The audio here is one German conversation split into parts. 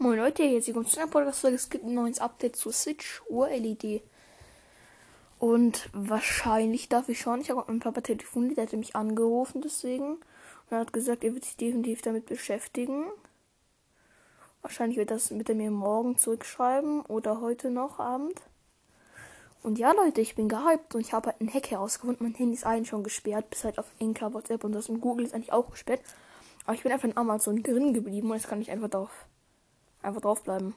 Moin Leute, jetzt kommt zu einer Podcast-Folge. Es gibt ein neues Update zu Switch Uhr-LED. Und wahrscheinlich darf ich schauen. Ich habe mit meinem Papa telefoniert, der hatte mich angerufen deswegen. Und er hat gesagt, er wird sich definitiv damit beschäftigen. Wahrscheinlich wird das mit er mir morgen zurückschreiben oder heute noch Abend. Und ja, Leute, ich bin gehypt und ich habe halt einen Hack herausgefunden. Mein Handy ist eigentlich schon gesperrt, bis halt auf Inka, WhatsApp und das. Und Google ist eigentlich auch gesperrt. Aber ich bin einfach in Amazon drin geblieben und jetzt kann ich einfach drauf, einfach draufbleiben.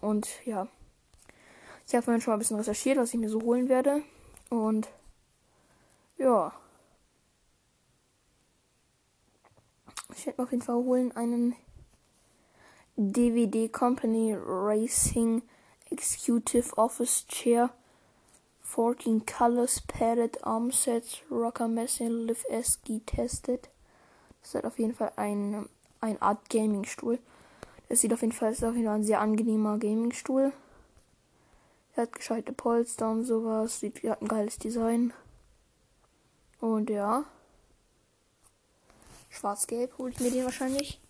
Und ja. Ich habe vorhin schon mal ein bisschen recherchiert, was ich mir so holen werde. Und ja. Ich werde mir auf jeden Fall holen einen DVD Company Racing Executive Office Chair 14 Colors Padded Armsets Rocker Messing Live SG Tested. Das ist auf jeden Fall ein, ein Art Gaming-Stuhl. Das sieht auf jeden Fall, ist auf ein sehr angenehmer Gaming-Stuhl. Er hat gescheite Polster und sowas. Sieht, hat ein geiles Design. Und ja. Schwarz-Gelb hole ich mir den wahrscheinlich.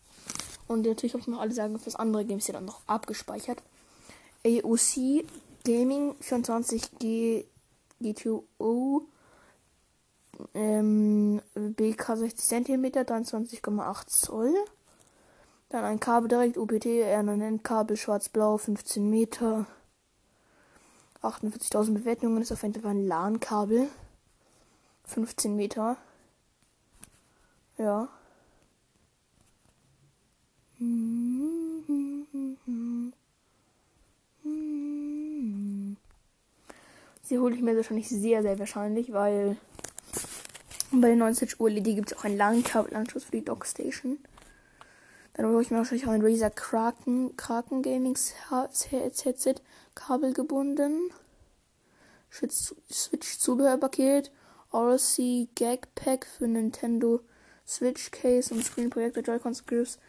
Und natürlich habe ich noch alle Sagen fürs andere Games hier dann noch abgespeichert. AOC Gaming 24G GTO ähm, BK 60 cm, 23,8 Zoll. Dann ein Kabel direkt UPT, R9N Kabel schwarz-blau, 15 Meter. 48.000 Bewertungen ist auf jeden Fall ein LAN-Kabel. 15 Meter. Ja. Sie hole ich mir wahrscheinlich sehr, sehr wahrscheinlich, weil bei den 90 Uhr LED gibt es auch einen langen Kabelanschluss für die Dockstation. Dann hole ich mir wahrscheinlich auch ein Razer Kraken, Kraken Gaming Headset Kabel gebunden. Switch Zubehörpaket. RC Gag Pack für Nintendo Switch Case und Screen Projector Joy-Cons Grips.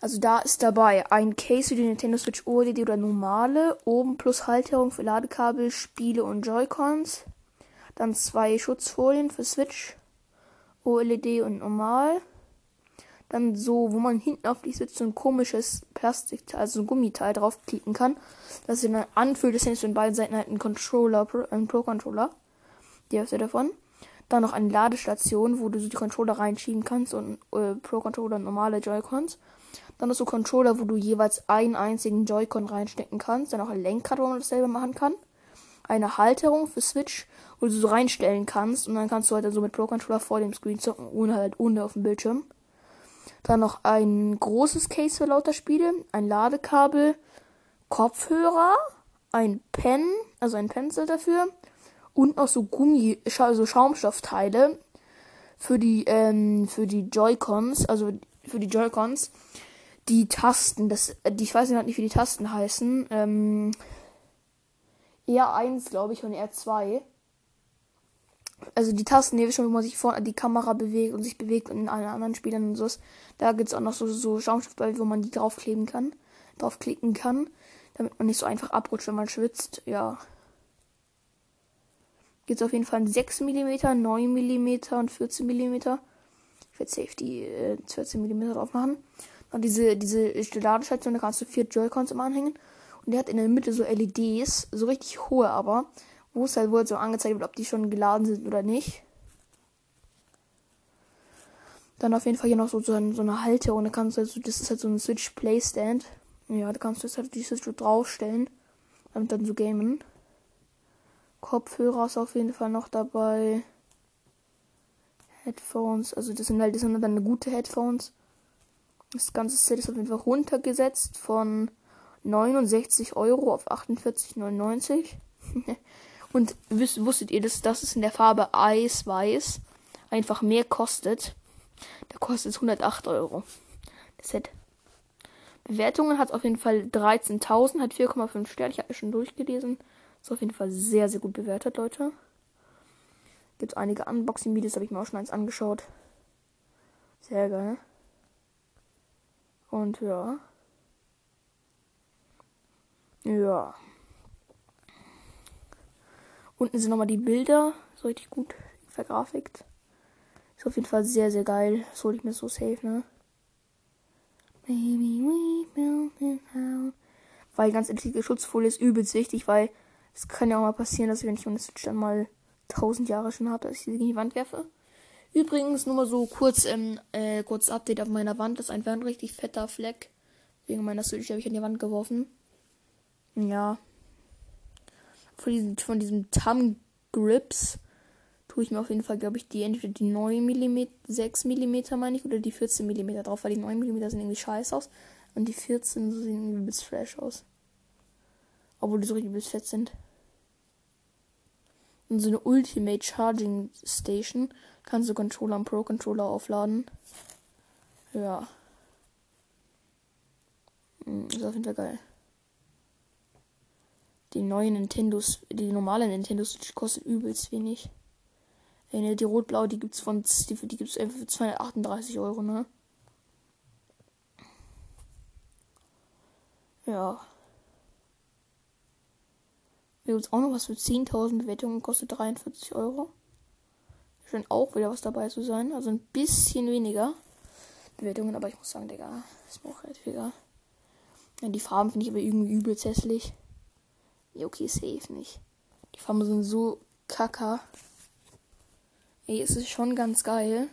Also da ist dabei ein Case für die Nintendo Switch OLED oder normale, oben plus Halterung für Ladekabel, Spiele und Joy-Cons. Dann zwei Schutzfolien für Switch, OLED und normal. Dann so, wo man hinten auf die Switch so ein komisches Plastik, also ein Gummiteil draufklicken kann. Das sich dann anfühlt, das ist in beiden Seiten halt ein Controller, ein Pro-Controller. Die Hälfte davon. Dann noch eine Ladestation, wo du so die Controller reinschieben kannst und äh, Pro-Controller normale Joy-Cons. Dann noch so Controller, wo du jeweils einen einzigen Joy-Con reinstecken kannst. Dann auch ein Lenkrad, wo man das selber machen kann. Eine Halterung für Switch, wo du so reinstellen kannst. Und dann kannst du halt so mit Pro-Controller vor dem Screen zocken, ohne halt ohne auf dem Bildschirm. Dann noch ein großes Case für lauter Spiele. Ein Ladekabel, Kopfhörer, ein Pen, also ein Pencil dafür. Und noch so Gummi, so Schaumstoffteile für die, ähm, für die Joy-Cons, also für die Joy-Cons die Tasten, das, die, ich weiß nicht, wie die Tasten heißen. Ähm, R1, glaube ich, und R2. Also die Tasten, die schon, wo man sich vor die Kamera bewegt und sich bewegt und in allen anderen Spielern und so. Da gibt es auch noch so, so Schaumstoffball, wo man die draufkleben kann, draufklicken kann, damit man nicht so einfach abrutscht, wenn man schwitzt. Ja. Gibt es auf jeden Fall 6 mm, 9 mm und 14 mm. Ich werde safe die äh, 14 mm drauf machen. Und diese, diese Ladestation, da kannst du vier Joy-Cons immer anhängen. Und der hat in der Mitte so LEDs, so richtig hohe aber, wo es halt wohl so angezeigt wird, ob die schon geladen sind oder nicht. Dann auf jeden Fall hier noch so, so, eine, eine Halterung. Da kannst du halt so, das ist halt so ein Switch Playstand. Ja, da kannst du jetzt halt die Switch draufstellen. Damit dann so gamen. Kopfhörer ist auf jeden Fall noch dabei. Headphones, also das sind halt, das sind dann gute Headphones. Das ganze Set ist auf jeden Fall runtergesetzt von 69 Euro auf 48,99. Und wisst, wusstet ihr, dass das in der Farbe Eisweiß einfach mehr kostet? Da kostet es 108 Euro. Das Set. Bewertungen hat auf jeden Fall 13.000, hat 4,5 Sterne. Ich habe schon durchgelesen. Ist auf jeden Fall sehr, sehr gut bewertet, Leute. Gibt einige Unboxing-Videos, habe ich mir auch schon eins angeschaut. Sehr geil. Und ja. Ja. Unten sind nochmal die Bilder. So richtig gut vergrafikt. Ist auf jeden Fall sehr, sehr geil. Das hole ich mir so safe, ne? Baby, we built Weil ganz ehrlich, die Schutzfolie ist übelst wichtig, weil es kann ja auch mal passieren, dass ich, wenn ich meine Switch dann mal 1000 Jahre schon habe, dass ich sie gegen die Wand werfe. Übrigens, nur mal so kurz, ähm, äh, kurz Update auf meiner Wand. Das ist einfach ein richtig fetter Fleck. Wegen meiner Switch habe ich an die Wand geworfen. Ja. Von diesem, von diesem Thumb Grips tue ich mir auf jeden Fall, glaube ich, die entweder die 9 mm, 6 mm meine ich, oder die 14 mm drauf, weil die 9 mm sehen irgendwie scheiße aus. Und die 14 sehen irgendwie bisschen fresh aus. Obwohl die so richtig bis fett sind. Und so eine Ultimate Charging Station kannst du Controller und Pro Controller aufladen. Ja. Hm, ist auf jeden Fall geil. Die neuen Nintendos, die normale Nintendo Switch kostet übelst wenig. Ne, die rot-blau, die gibt's von, die, die gibt's einfach für 238 Euro, ne? Ja. Wir uns auch noch was für 10.000 Bewertungen, kostet 43 Euro. Scheint auch wieder was dabei zu sein. Also ein bisschen weniger Bewertungen, aber ich muss sagen, Digga, ist mir auch relativ egal. Ja, die Farben finde ich aber irgendwie übelst hässlich. Ja, okay, safe nicht. Die Farben sind so kacker. Ey, es ist schon ganz geil.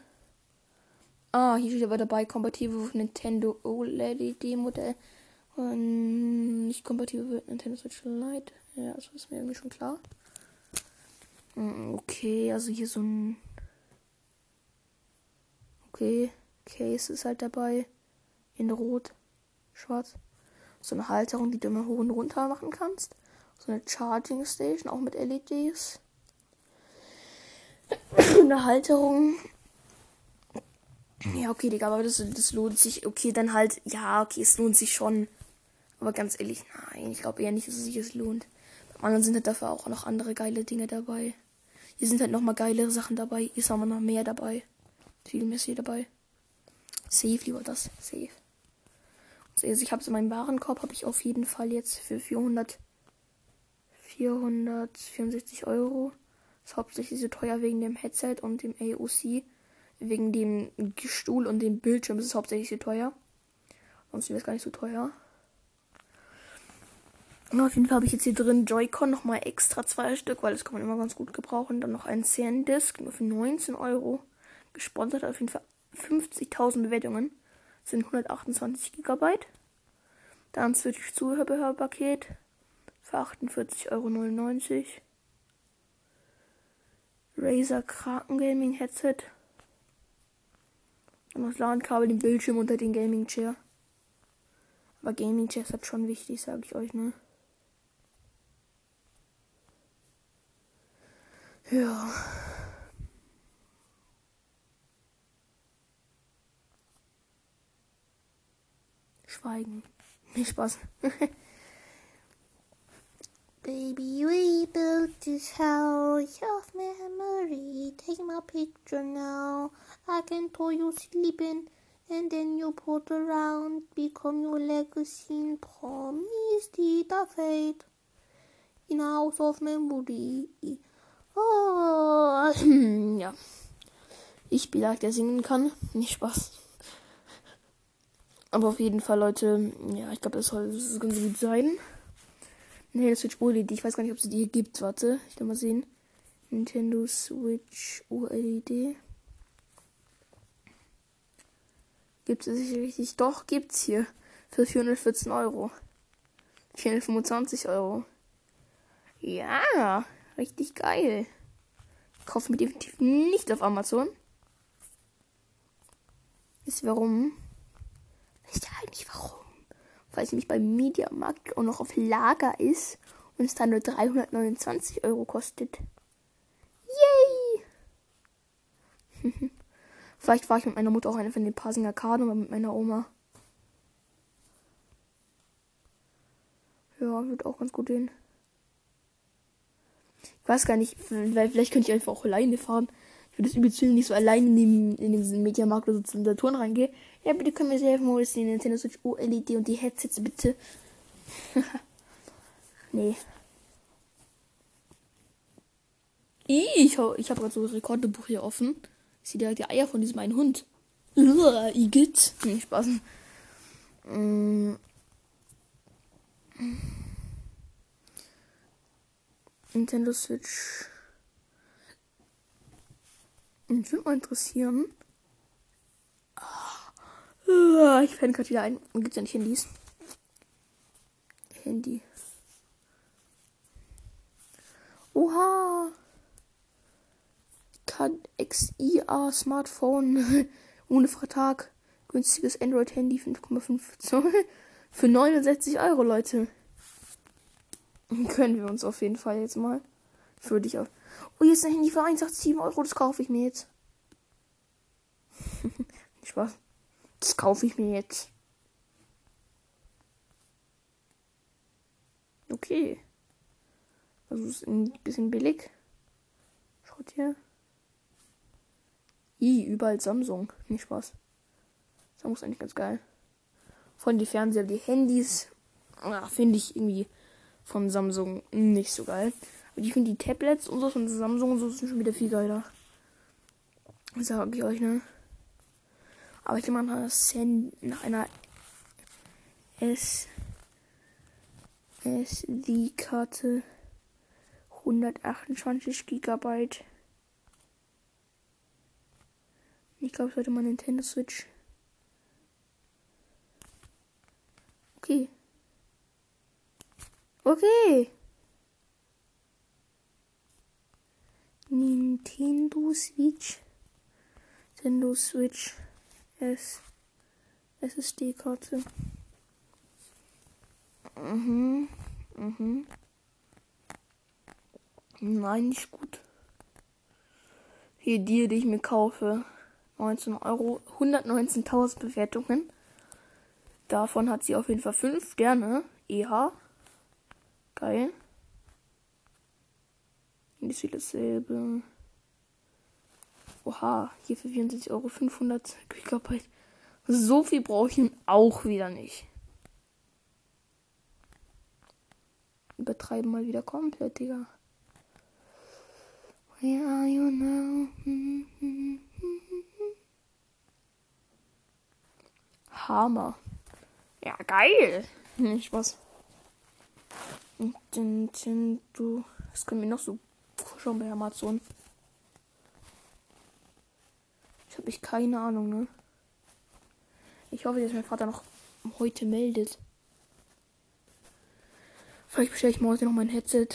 Ah, hier steht aber dabei, kompatibel mit Nintendo OLED-Modell. Und nicht kompatibel mit Nintendo Switch Lite. Ja, das ist mir irgendwie schon klar. Hm, okay, also hier so ein. Okay, Case ist halt dabei. In Rot, Schwarz. So eine Halterung, die du immer hoch und runter machen kannst. So eine Charging Station, auch mit LEDs. eine Halterung. Ja, okay, Digga, aber das, das lohnt sich. Okay, dann halt, ja, okay, es lohnt sich schon. Aber ganz ehrlich, nein, ich glaube eher nicht, dass es sich es lohnt. Beim anderen sind halt dafür auch noch andere geile Dinge dabei. Hier sind halt noch mal geilere Sachen dabei. Hier ist aber noch mehr dabei. Viel mehr hier dabei. Safe lieber das. Safe. Also ich habe es in meinem Warenkorb, habe ich auf jeden Fall jetzt für 400, 464 Euro. Ist hauptsächlich so teuer wegen dem Headset und dem AOC. Wegen dem Stuhl und dem Bildschirm ist es hauptsächlich so teuer. Sonst wäre es gar nicht so teuer. Und auf jeden Fall habe ich jetzt hier drin Joy-Con nochmal extra zwei Stück, weil das kann man immer ganz gut gebrauchen. Dann noch ein CN-Disc, nur für 19 Euro. Gesponsert auf jeden Fall 50.000 Bewertungen. Das sind 128 Gigabyte. Dann Switch Zuhörpaket für 48,99 Euro. Razer Kraken Gaming Headset. Und das LAN-Kabel, den Bildschirm unter den Gaming Chair. Aber Gaming Chair ist halt schon wichtig, sage ich euch, ne? Ja. Schweigen. Nicht Spaß. Baby, we built this house of memory. Take my picture now. I can tell you sleeping, and then you put around, become your legacy. Promise the fate in house of memory. Oh, ja. Ich bin like, der singen kann. Nicht Spaß. Aber auf jeden Fall, Leute, ja, ich glaube, das soll das ganz gut sein. Nintendo Switch OLED. Ich weiß gar nicht, ob es die gibt. Warte, ich will mal sehen. Nintendo Switch OLED. Gibt es sicher richtig? Doch, gibt's hier. Für 414 Euro. 425 Euro. Ja. Richtig geil. Kaufe mir definitiv nicht auf Amazon. Ist warum? Wisst ihr eigentlich warum? Weil es nämlich beim Mediamarkt auch noch auf Lager ist und es dann nur 329 Euro kostet. Yay! Vielleicht fahre ich mit meiner Mutter auch eine von den Pasinger Karten oder mit meiner Oma. Ja, wird auch ganz gut gehen. Ich weiß gar nicht, vielleicht könnte ich einfach auch alleine fahren. Ich würde es übelst nicht so allein in, dem, in diesen Mediamarkt oder so zu den Touren reingehe. Ja, bitte können wir mir helfen, hol jetzt die Nintendo Switch OLED und die Headsets bitte. nee. Ich, ich habe gerade so ein Rekordebuch hier offen. Ich sehe direkt die Eier von diesem einen Hund. Uah, Igitt. Nee, Spaß. Mm. Nintendo Switch. Mich würde mal interessieren. Ah, ich fände gerade wieder ein. Gibt es ja nicht Handys? Handy. Oha! XIA Smartphone ohne Vertrag. Günstiges Android-Handy 5,5 Zoll für 69 Euro, Leute. Können wir uns auf jeden Fall jetzt mal. Für dich auf. Oh, hier ist ein Handy für 187 Euro. Das kaufe ich mir jetzt. Spaß. Das kaufe ich mir jetzt. Okay. Also ist ein bisschen billig. Schaut hier. I, überall Samsung. Nicht Spaß. Samsung ist eigentlich ganz geil. Von die Fernseher, die Handys, ah, finde ich irgendwie von Samsung nicht so geil. Aber ich finde die Tablets und so von Samsung und so sind schon wieder viel geiler. Sag ich euch, ne? Aber ich nehme mal nach einer S SD-Karte 128 Gigabyte. Ich glaube, ich sollte mal Nintendo Switch. Okay. Okay. Nintendo Switch. Nintendo Switch S. SSD-Karte. Mhm. Mhm. Nein, nicht gut. Hier die, die ich mir kaufe. 19 Euro. 119.000 Bewertungen. Davon hat sie auf jeden Fall 5 Sterne. EH. Geil. Ist wieder dasselbe. Oha, hier für 64 Euro 500 Gigabyte. So viel brauche ich nun auch wieder nicht. Übertreiben mal wieder komplett, Digga. Where are you now? Hammer. Ja, geil. Nicht. Was können wir noch so schauen bei Amazon? Ich habe ich keine Ahnung, ne? Ich hoffe, dass mein Vater noch heute meldet. Vielleicht bestelle ich morgen noch mein Headset.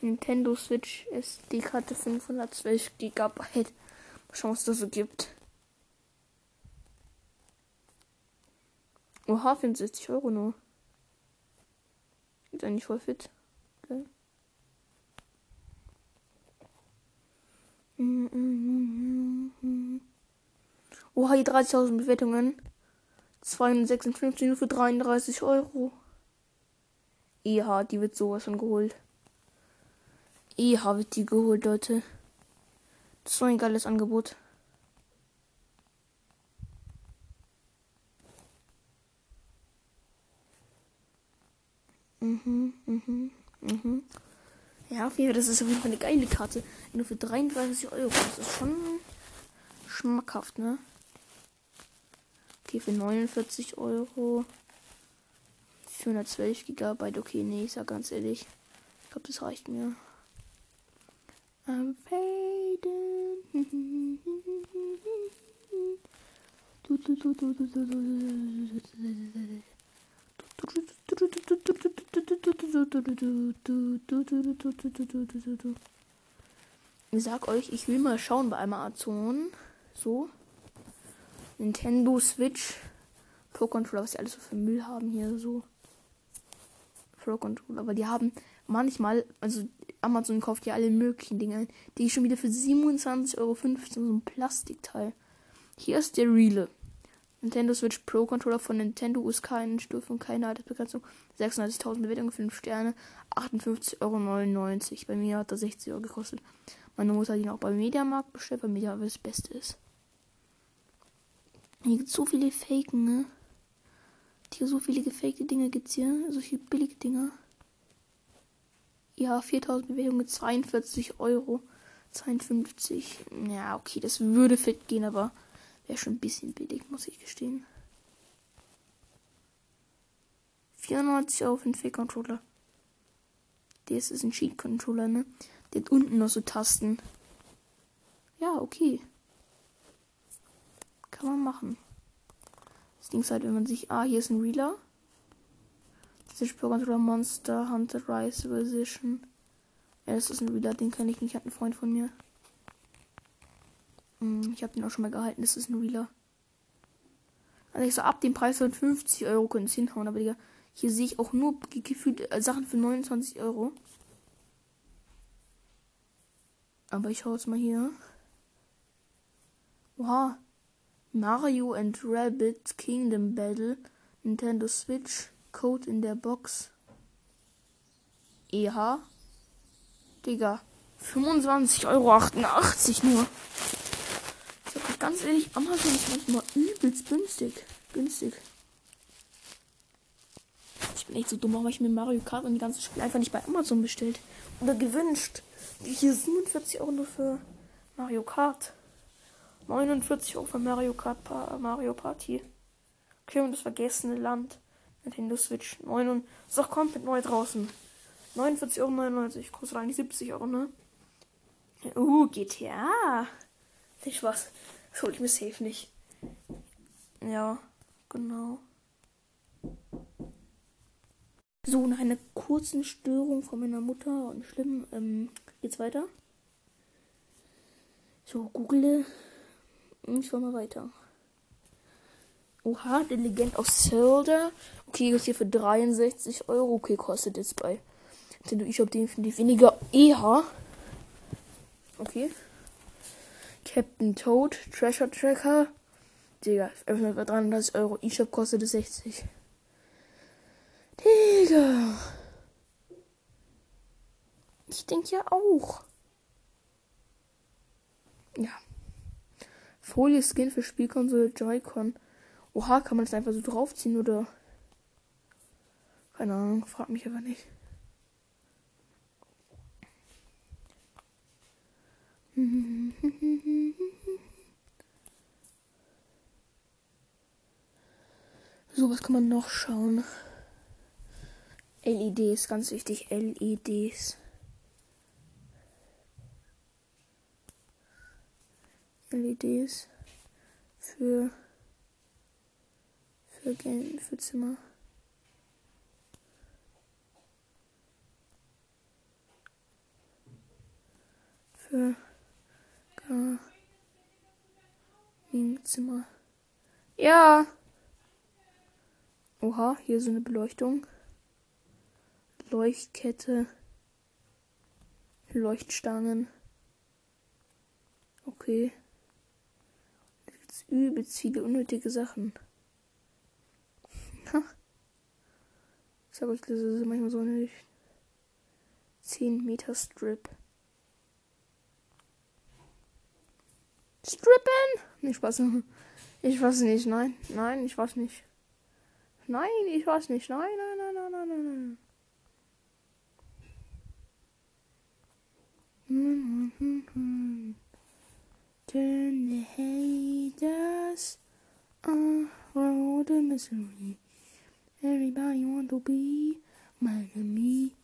Nintendo Switch SD-Karte 512 GB. Mal schauen, was das so gibt. Oha, 65 Euro nur. Ist eigentlich voll fit. Okay. Oha, hier 30.000 Bewertungen. 256 nur für 33 Euro. EH, die wird sowas von geholt. EH wird die geholt, Leute. Das ist so ein geiles Angebot. Mhm, mhm, mhm. Ja, auf jeden Fall, das ist auf jeden Fall eine geile Karte. Nur für 33 Euro. Das ist schon schmackhaft, ne? Okay, für 49 Euro. 412 Gigabyte. Okay, nee, ich sag ganz ehrlich. Ich glaube, das reicht mir. I'm fading. Ich sag euch, ich will mal schauen bei Amazon. So. Nintendo Switch. Pro Controller, was sie alles so für Müll haben hier so. Pro Controller, aber die haben manchmal, also Amazon kauft ja alle möglichen Dinge, die ich schon wieder für 27,15 Euro so ein Plastikteil. Hier ist der Reale. Nintendo Switch Pro Controller von Nintendo USK Stufe und keine Altersbegrenzung. 36.000 Bewertungen, 5 Sterne, 58,99 Euro. Bei mir hat er 60 Euro gekostet. Meine Mutter hat ihn auch beim Mediamarkt bestellt, weil Media das Beste ist. Hier gibt es so viele Faken, ne? Hier so viele gefakte Dinge gibt's hier. Solche billige Dinger. Ja, 4000 Bewertungen, 42 Euro. 52. Ja, okay, das würde fit gehen, aber wäre schon ein bisschen billig, muss ich gestehen. 94 Euro für einen Fake-Controller. Das ist ein Cheat-Controller, ne? Der hat unten noch so Tasten. Ja, okay. Kann man machen. Das Ding ist halt, wenn man sich. Ah, hier ist ein Reeler. Das ist Controller Monster Hunter Rise Position. Ja, das ist ein Reader, den kenne ich nicht, hat ein Freund von mir. Hm, ich habe den auch schon mal gehalten, das ist ein Reeler. Also ich so ab dem Preis von 50 Euro können es hinhauen, aber Digga, hier sehe ich auch nur gefühlt äh, Sachen für 29 Euro. Aber ich hau jetzt mal hier. Oha. Mario and Rabbit Kingdom Battle. Nintendo Switch. Code in der Box. EH. Digga. 25,88 Euro nur. Ganz ehrlich, Amazon ist manchmal übelst günstig. Günstig. Ich bin echt so dumm, warum ich mir Mario Kart und die ganzen Spiele einfach nicht bei Amazon bestellt. Oder gewünscht. Hier 47 Euro nur für Mario Kart. 49 Euro für Mario Kart pa Mario Party. Okay, und das vergessene Land. Nintendo Switch. 9 und ist auch komplett neu draußen. 49,99 Euro. Kostet eigentlich 70 Euro, ne? Uh, GTA. Nicht was. Das hol ich mir safe nicht. Ja, genau. So, nach einer kurzen Störung von meiner Mutter und schlimm, ähm, geht's weiter. So, google. Ich fahr mal weiter. Oha, der Legend of Zelda. Okay, das hier für 63 Euro. Okay, kostet jetzt bei Nintendo eShop definitiv weniger. EH. Okay. Captain Toad, Treasure Tracker. Digga, öffnet für 33 Euro. eShop kostet es 60. Digga. Ich denke ja auch. Ja. Folie Skin für Spielkonsole Joy-Con. Oha, kann man das einfach so draufziehen oder? Keine Ahnung, frag mich aber nicht. So, was kann man noch schauen? LEDs, ganz wichtig, LEDs. LEDs für für für Zimmer. Für Zimmer. Ja. Oha, hier so eine Beleuchtung. Leuchtkette. Leuchtstangen. Okay. Da übelst viele unnötige Sachen. Ha. Ich sag euch, das ist manchmal so eine 10 Meter Strip. Strippen? Nicht Spaß. Ich weiß nicht, nein. Nein, ich weiß nicht. Nein, ich weiß nicht. Nein, nein, nein, nein, nein, nein, nein. Turn the haters on road to misery. Everybody want to be my enemy.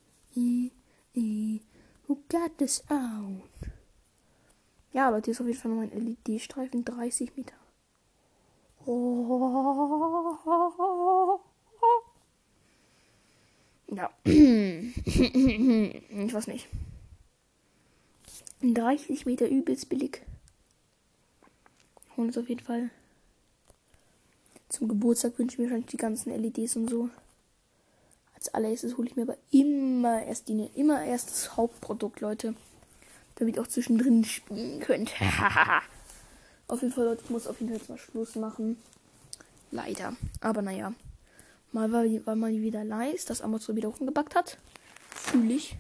Who got this out? Leute, hier ist auf jeden Fall noch ein LED-Streifen, 30 Meter. Ja. ich weiß nicht. 30 Meter übelst billig. Und auf jeden Fall. Zum Geburtstag wünsche ich mir wahrscheinlich die ganzen LEDs und so. Als allererstes hole ich mir aber immer erst die, immer erst das Hauptprodukt, Leute damit ihr auch zwischendrin spielen könnt. auf jeden Fall, Leute, ich muss auf jeden Fall jetzt mal Schluss machen. Leider. Aber naja. Mal war, war mal wieder nice, dass Amazon wieder hochgebackt hat. Fühle ich.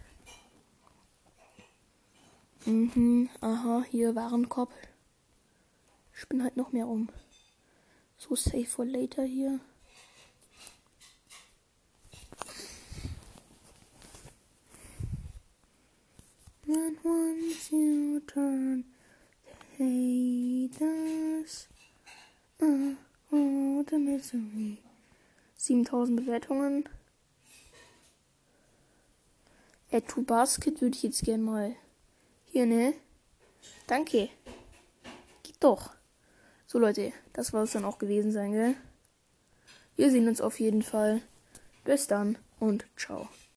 Mhm, aha, hier Warenkorb. Ich bin halt noch mehr um. So safe for later hier. But once you turn to hate us, uh, oh, the misery. 7000 Bewertungen. Add to Basket würde ich jetzt gerne mal. Hier, ne? Danke. Geht doch. So, Leute, das war es dann auch gewesen sein, gell? Wir sehen uns auf jeden Fall. Bis dann und ciao.